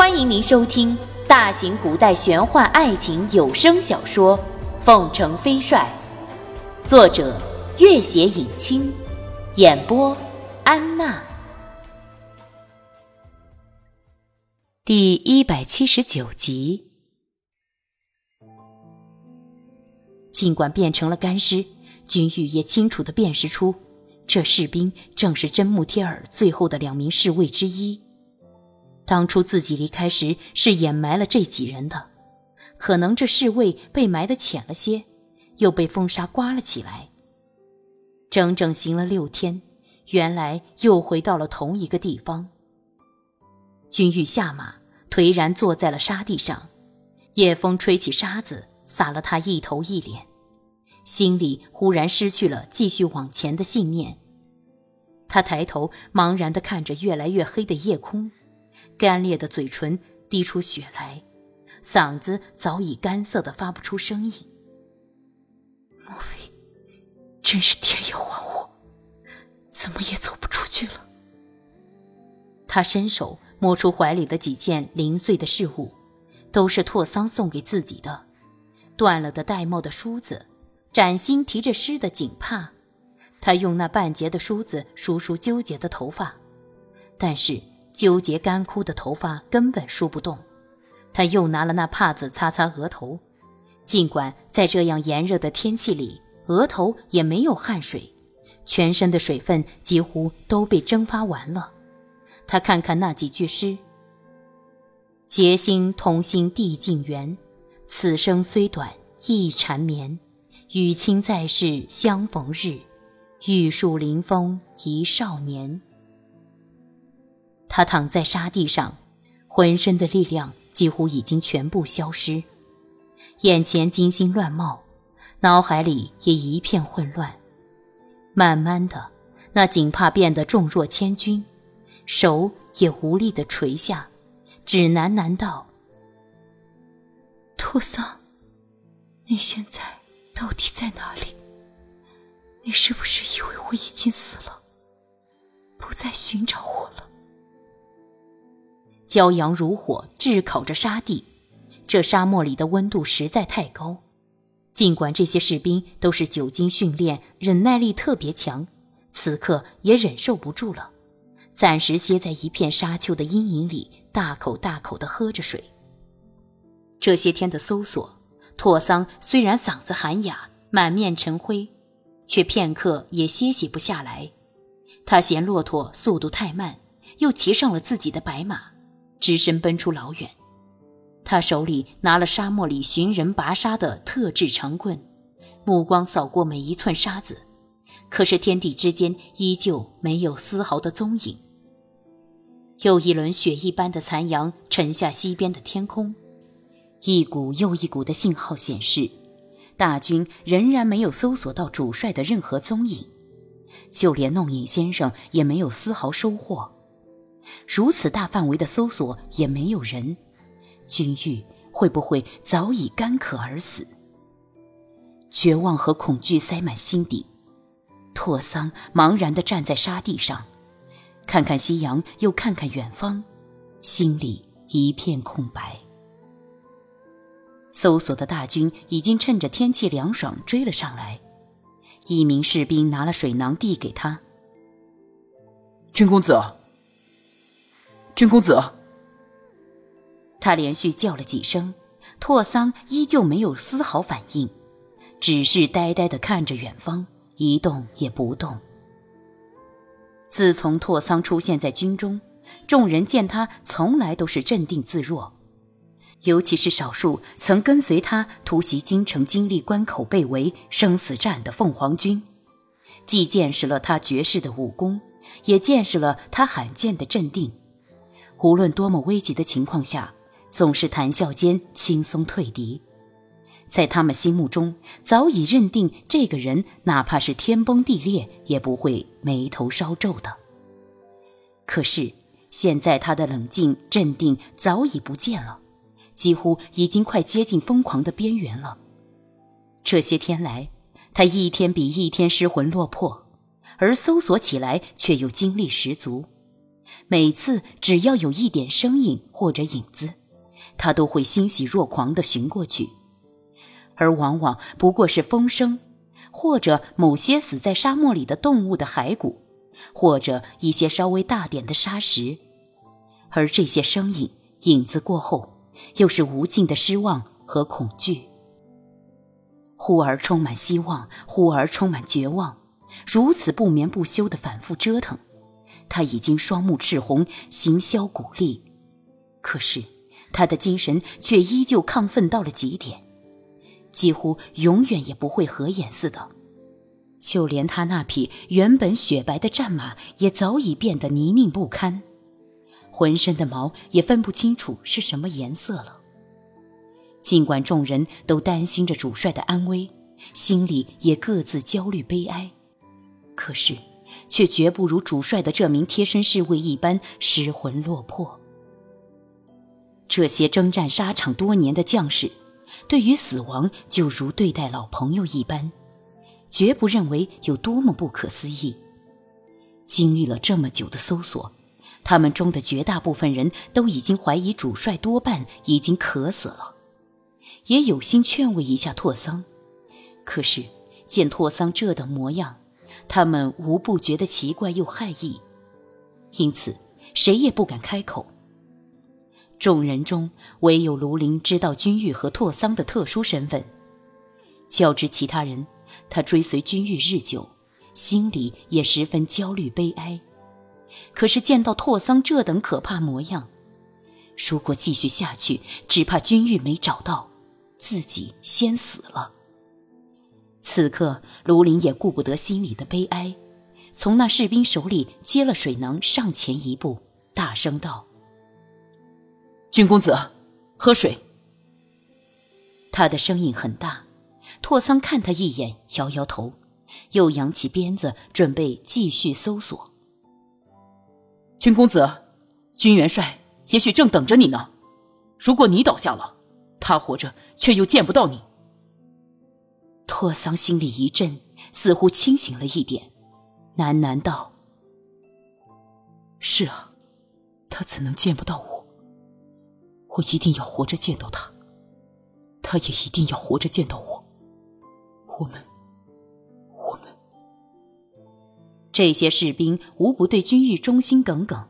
欢迎您收听大型古代玄幻爱情有声小说《凤城飞帅》，作者：月写影清，演播：安娜。第一百七十九集。尽管变成了干尸，君玉也清楚的辨识出，这士兵正是真木贴尔最后的两名侍卫之一。当初自己离开时是掩埋了这几人的，可能这侍卫被埋得浅了些，又被风沙刮了起来。整整行了六天，原来又回到了同一个地方。君玉下马，颓然坐在了沙地上，夜风吹起沙子，洒了他一头一脸，心里忽然失去了继续往前的信念。他抬头茫然地看着越来越黑的夜空。干裂的嘴唇滴出血来，嗓子早已干涩的发不出声音。莫非真是天要亡我？怎么也走不出去了？他伸手摸出怀里的几件零碎的事物，都是拓桑送给自己的：断了的玳瑁的梳子，崭新提着湿的锦帕。他用那半截的梳子梳梳纠结的头发，但是。纠结干枯的头发根本梳不动，他又拿了那帕子擦擦额头，尽管在这样炎热的天气里，额头也没有汗水，全身的水分几乎都被蒸发完了。他看看那几句诗：“结心同心地尽圆，此生虽短亦缠绵。与卿在世相逢日，玉树临风一少年。”他躺在沙地上，浑身的力量几乎已经全部消失，眼前金星乱冒，脑海里也一片混乱。慢慢的，那锦帕变得重若千钧，手也无力的垂下，只喃喃道：“托桑，你现在到底在哪里？你是不是以为我已经死了，不再寻找我了？”骄阳如火，炙烤着沙地。这沙漠里的温度实在太高，尽管这些士兵都是久经训练，忍耐力特别强，此刻也忍受不住了，暂时歇在一片沙丘的阴影里，大口大口地喝着水。这些天的搜索，拓桑虽然嗓子喊哑，满面尘灰，却片刻也歇息不下来。他嫌骆驼速度太慢，又骑上了自己的白马。只身奔出老远，他手里拿了沙漠里寻人拔沙的特制长棍，目光扫过每一寸沙子，可是天地之间依旧没有丝毫的踪影。又一轮雪一般的残阳沉下西边的天空，一股又一股的信号显示，大军仍然没有搜索到主帅的任何踪影，就连弄影先生也没有丝毫收获。如此大范围的搜索也没有人，君玉会不会早已干渴而死？绝望和恐惧塞满心底，拓桑茫然地站在沙地上，看看夕阳，又看看远方，心里一片空白。搜索的大军已经趁着天气凉爽追了上来，一名士兵拿了水囊递给他：“君公子。”君公子，他连续叫了几声，拓桑依旧没有丝毫反应，只是呆呆的看着远方，一动也不动。自从拓桑出现在军中，众人见他从来都是镇定自若，尤其是少数曾跟随他突袭京城、经历关口被围、生死战的凤凰军，既见识了他绝世的武功，也见识了他罕见的镇定。无论多么危急的情况下，总是谈笑间轻松退敌。在他们心目中，早已认定这个人，哪怕是天崩地裂，也不会眉头稍皱的。可是现在，他的冷静镇定早已不见了，几乎已经快接近疯狂的边缘了。这些天来，他一天比一天失魂落魄，而搜索起来却又精力十足。每次只要有一点声音或者影子，他都会欣喜若狂地寻过去，而往往不过是风声，或者某些死在沙漠里的动物的骸骨，或者一些稍微大点的沙石。而这些声音、影子过后，又是无尽的失望和恐惧。忽而充满希望，忽而充满绝望，如此不眠不休的反复折腾，他已经双目赤红，形销骨立。可是他的精神却依旧亢奋到了极点，几乎永远也不会合眼似的。就连他那匹原本雪白的战马，也早已变得泥泞不堪，浑身的毛也分不清楚是什么颜色了。尽管众人都担心着主帅的安危，心里也各自焦虑悲哀，可是，却绝不如主帅的这名贴身侍卫一般失魂落魄。这些征战沙场多年的将士，对于死亡就如对待老朋友一般，绝不认为有多么不可思议。经历了这么久的搜索，他们中的绝大部分人都已经怀疑主帅多半已经渴死了。也有心劝慰一下拓桑，可是见拓桑这等模样，他们无不觉得奇怪又害意，因此谁也不敢开口。众人中唯有卢林知道君玉和拓桑的特殊身份，较之其他人，他追随君玉日久，心里也十分焦虑悲哀。可是见到拓桑这等可怕模样，如果继续下去，只怕君玉没找到。自己先死了。此刻，卢林也顾不得心里的悲哀，从那士兵手里接了水囊，上前一步，大声道：“君公子，喝水。”他的声音很大。拓桑看他一眼，摇摇头，又扬起鞭子，准备继续搜索。君公子，军元帅也许正等着你呢。如果你倒下了，他活着。却又见不到你。托桑心里一震，似乎清醒了一点，喃喃道：“是啊，他怎能见不到我？我一定要活着见到他，他也一定要活着见到我。我们，我们……”这些士兵无不对君玉忠心耿耿，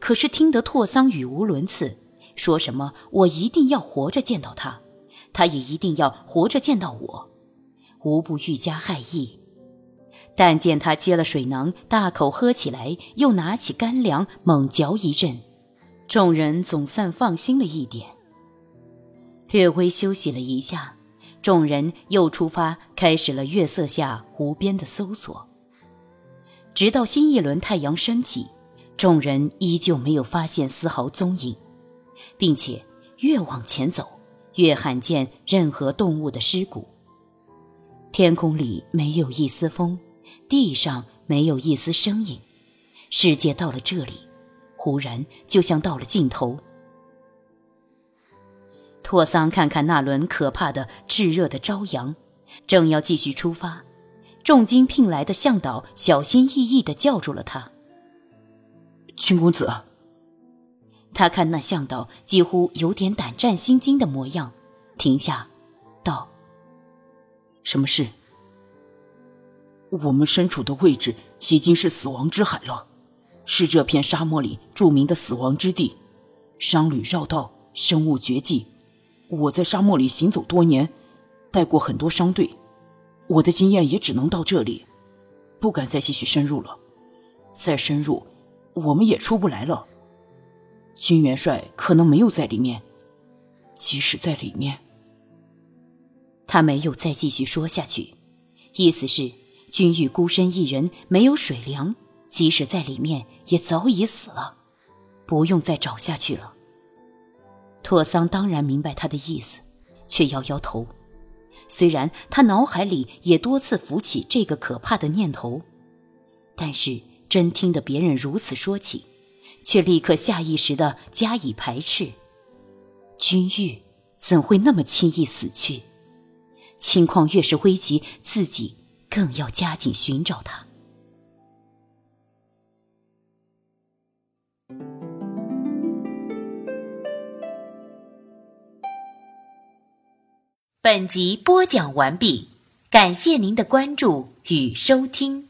可是听得拓桑语无伦次，说什么“我一定要活着见到他”。他也一定要活着见到我，无不愈加害意。但见他接了水囊，大口喝起来，又拿起干粮猛嚼一阵，众人总算放心了一点。略微休息了一下，众人又出发，开始了月色下无边的搜索。直到新一轮太阳升起，众人依旧没有发现丝毫踪影，并且越往前走。越罕见任何动物的尸骨。天空里没有一丝风，地上没有一丝声音。世界到了这里，忽然就像到了尽头。托桑看看那轮可怕的炙热的朝阳，正要继续出发，重金聘来的向导小心翼翼地叫住了他：“君公子。”他看那向导几乎有点胆战心惊的模样，停下，道：“什么事？我们身处的位置已经是死亡之海了，是这片沙漠里著名的死亡之地，商旅绕道，生物绝迹。我在沙漠里行走多年，带过很多商队，我的经验也只能到这里，不敢再继续深入了。再深入，我们也出不来了。”军元帅可能没有在里面，即使在里面，他没有再继续说下去，意思是君玉孤身一人，没有水粮，即使在里面也早已死了，不用再找下去了。拓桑当然明白他的意思，却摇摇头。虽然他脑海里也多次浮起这个可怕的念头，但是真听得别人如此说起。却立刻下意识的加以排斥。君玉怎会那么轻易死去？情况越是危急自己更要加紧寻找他本集播讲完毕感谢您的关注与收听。